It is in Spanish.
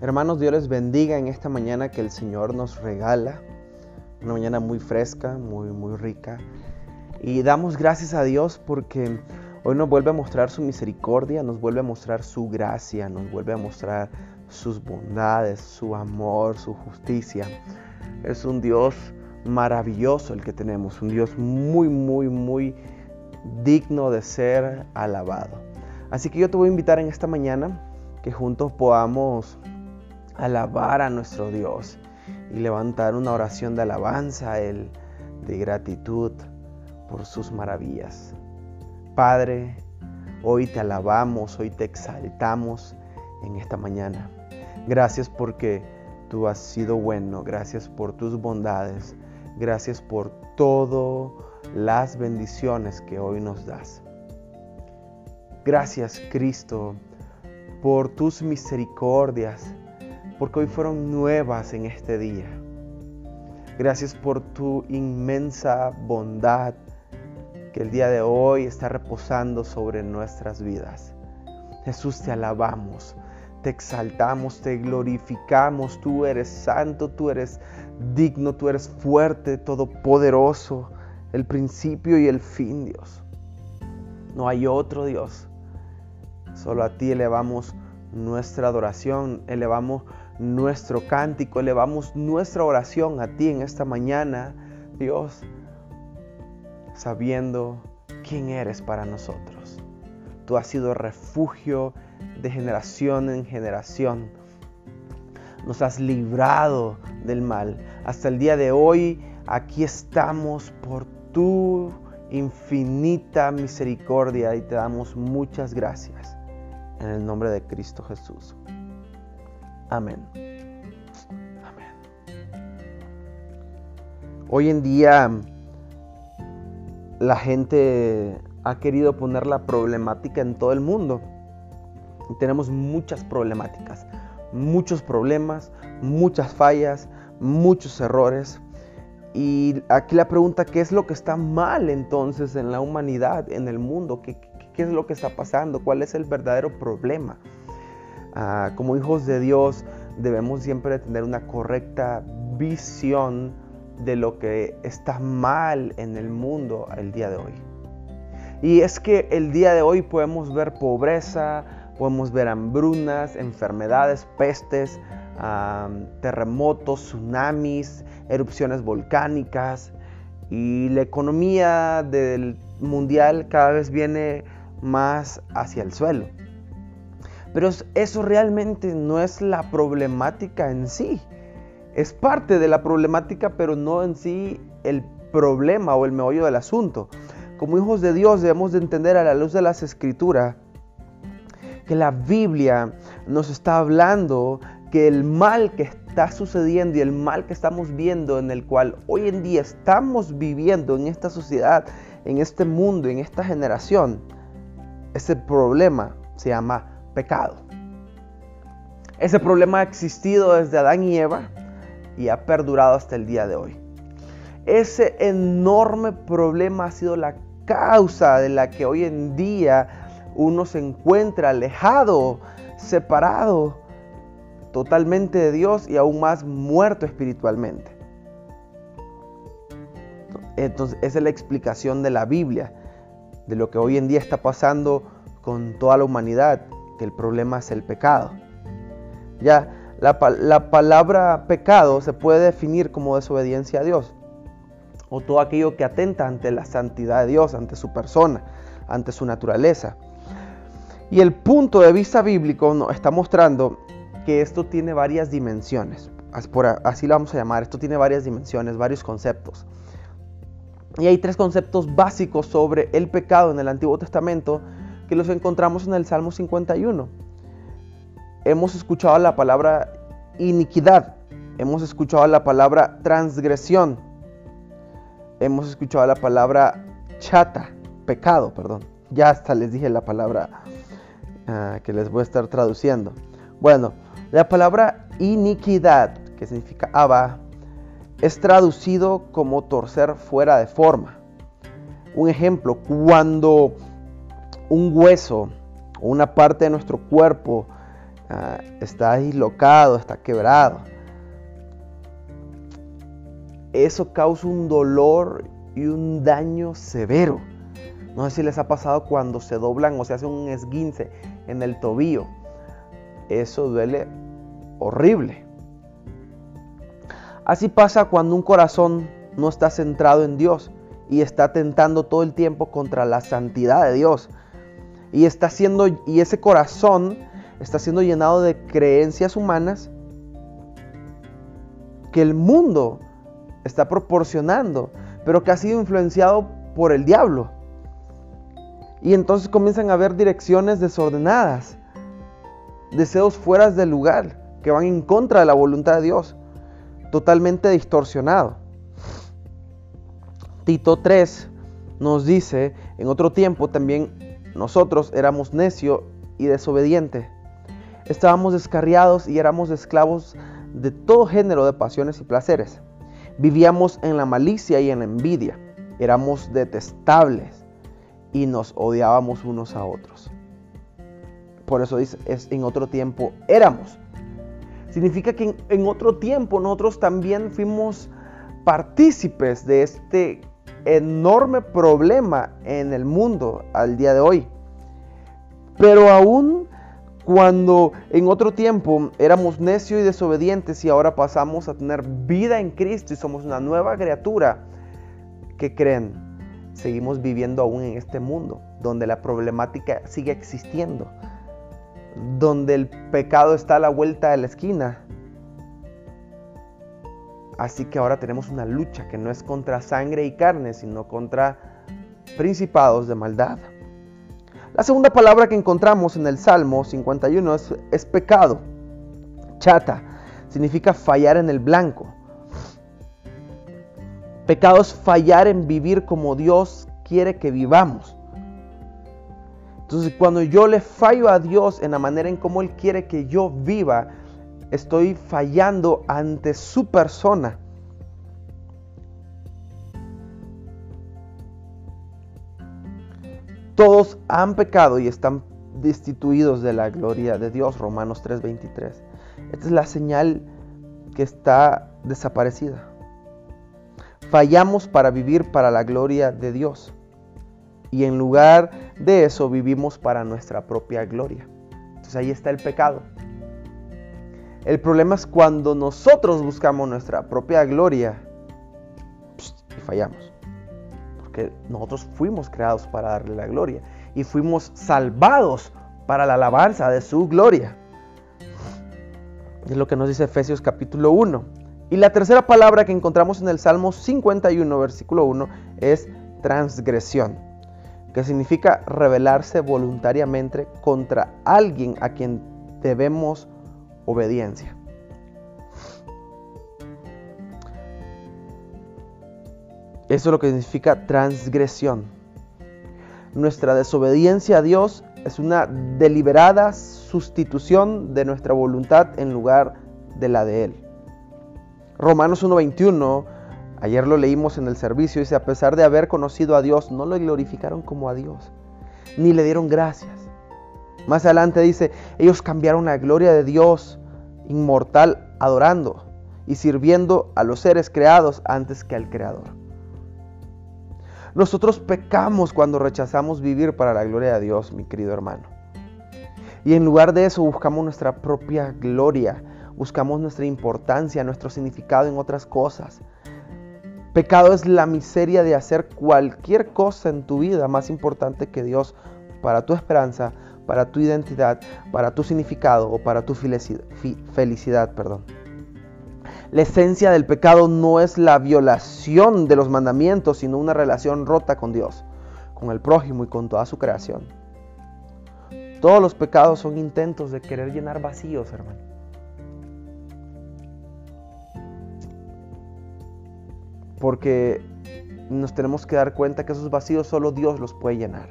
Hermanos, Dios les bendiga en esta mañana que el Señor nos regala. Una mañana muy fresca, muy, muy rica. Y damos gracias a Dios porque hoy nos vuelve a mostrar su misericordia, nos vuelve a mostrar su gracia, nos vuelve a mostrar sus bondades, su amor, su justicia. Es un Dios maravilloso el que tenemos, un Dios muy, muy, muy digno de ser alabado. Así que yo te voy a invitar en esta mañana que juntos podamos alabar a nuestro Dios y levantar una oración de alabanza a Él, de gratitud por sus maravillas. Padre, hoy te alabamos, hoy te exaltamos en esta mañana. Gracias porque tú has sido bueno, gracias por tus bondades, gracias por todas las bendiciones que hoy nos das. Gracias Cristo por tus misericordias, porque hoy fueron nuevas en este día. Gracias por tu inmensa bondad que el día de hoy está reposando sobre nuestras vidas. Jesús, te alabamos, te exaltamos, te glorificamos. Tú eres santo, tú eres digno, tú eres fuerte, todopoderoso, el principio y el fin, Dios. No hay otro Dios. Solo a ti elevamos nuestra adoración, elevamos nuestro cántico, elevamos nuestra oración a ti en esta mañana, Dios, sabiendo quién eres para nosotros. Tú has sido refugio de generación en generación. Nos has librado del mal. Hasta el día de hoy aquí estamos por tu infinita misericordia y te damos muchas gracias. En el nombre de Cristo Jesús. Amén. Amén. Hoy en día la gente ha querido poner la problemática en todo el mundo. Tenemos muchas problemáticas, muchos problemas, muchas fallas, muchos errores. Y aquí la pregunta, ¿qué es lo que está mal entonces en la humanidad, en el mundo? ¿Qué, qué es lo que está pasando? ¿Cuál es el verdadero problema? Ah, como hijos de Dios debemos siempre tener una correcta visión de lo que está mal en el mundo el día de hoy. Y es que el día de hoy podemos ver pobreza, podemos ver hambrunas, enfermedades, pestes, terremotos, tsunamis, erupciones volcánicas y la economía del mundial cada vez viene más hacia el suelo. Pero eso realmente no es la problemática en sí. Es parte de la problemática, pero no en sí el problema o el meollo del asunto. Como hijos de Dios debemos de entender a la luz de las escrituras que la Biblia nos está hablando que el mal que está sucediendo y el mal que estamos viendo en el cual hoy en día estamos viviendo en esta sociedad, en este mundo, en esta generación, ese problema se llama pecado. Ese problema ha existido desde Adán y Eva y ha perdurado hasta el día de hoy. Ese enorme problema ha sido la causa de la que hoy en día uno se encuentra alejado, separado totalmente de Dios y aún más muerto espiritualmente. Entonces, esa es la explicación de la Biblia, de lo que hoy en día está pasando con toda la humanidad que el problema es el pecado. Ya, la, la, palabra pecado se puede definir como desobediencia a Dios o todo aquello que atenta ante la santidad de Dios, ante su persona, ante su naturaleza. Y el punto de vista bíblico nos está mostrando que esto tiene varias dimensiones. Así lo vamos a llamar. Esto tiene varias dimensiones, varios conceptos. Y hay tres conceptos básicos sobre el pecado en el Antiguo Testamento que los encontramos en el Salmo 51. Hemos escuchado la palabra iniquidad, hemos escuchado la palabra transgresión, hemos escuchado la palabra chata, pecado, perdón. Ya hasta les dije la palabra uh, que les voy a estar traduciendo. Bueno, la palabra iniquidad, que significa aba, es traducido como torcer fuera de forma. Un ejemplo, cuando un hueso o una parte de nuestro cuerpo ah, está dislocado, está quebrado. Eso causa un dolor y un daño severo. No sé si les ha pasado cuando se doblan o se hace un esguince en el tobillo. Eso duele horrible. Así pasa cuando un corazón no está centrado en Dios y está tentando todo el tiempo contra la santidad de Dios. Y está siendo y ese corazón está siendo llenado de creencias humanas que el mundo está proporcionando, pero que ha sido influenciado por el diablo. Y entonces comienzan a haber direcciones desordenadas, deseos fuera del lugar, que van en contra de la voluntad de Dios, totalmente distorsionado. Tito 3 nos dice, en otro tiempo también nosotros éramos necio y desobediente. Estábamos descarriados y éramos esclavos de todo género de pasiones y placeres. Vivíamos en la malicia y en la envidia. Éramos detestables y nos odiábamos unos a otros. Por eso dice, es en otro tiempo éramos. Significa que en, en otro tiempo nosotros también fuimos partícipes de este enorme problema en el mundo al día de hoy. Pero aún cuando en otro tiempo éramos necios y desobedientes y ahora pasamos a tener vida en Cristo y somos una nueva criatura, que creen? Seguimos viviendo aún en este mundo donde la problemática sigue existiendo, donde el pecado está a la vuelta de la esquina, Así que ahora tenemos una lucha que no es contra sangre y carne, sino contra principados de maldad. La segunda palabra que encontramos en el Salmo 51 es, pecado. Chata significa fallar en el blanco. Pecado es fallar en vivir como Dios quiere que vivamos. Entonces cuando yo le fallo a Dios en la manera en cómo Él quiere que yo viva, estoy fallando ante su persona. Todos han pecado y están destituidos de la gloria de Dios, Romanos 3:23. Esta es la señal que está desaparecida. Fallamos para vivir para la gloria de Dios. Y en lugar de eso vivimos para nuestra propia gloria. Entonces ahí está el pecado. El problema es cuando nosotros buscamos nuestra propia gloria y fallamos. Porque nosotros fuimos creados para darle la gloria y fuimos salvados para la alabanza de su gloria. Es lo que nos dice Efesios capítulo 1. Y la tercera palabra que encontramos en el Salmo 51, versículo 1, es transgresión, que significa rebelarse voluntariamente contra alguien a quien debemos obediencia. Eso es lo que significa transgresión. Nuestra desobediencia a Dios es una deliberada sustitución de nuestra voluntad en lugar de la de Él. Romanos 1.21, ayer lo leímos en el servicio, dice, a pesar de haber conocido a Dios, no lo glorificaron como a Dios, ni le dieron gracias. Más adelante dice, ellos cambiaron la gloria de Dios inmortal adorando y sirviendo a los seres creados antes que al Creador. Nosotros pecamos cuando rechazamos vivir para la gloria de Dios, mi querido hermano. Y en lugar de eso buscamos nuestra propia gloria, buscamos nuestra importancia, nuestro significado en otras cosas. Pecado es la miseria de hacer cualquier cosa en tu vida más importante que Dios para tu esperanza, para tu identidad, para tu significado o para tu felicidad. Perdón. La esencia del pecado no es la violación de los mandamientos, sino una relación rota con Dios, con el prójimo y con toda su creación. Todos los pecados son intentos de querer llenar vacíos, hermano. Porque nos tenemos que dar cuenta que esos vacíos solo Dios los puede llenar.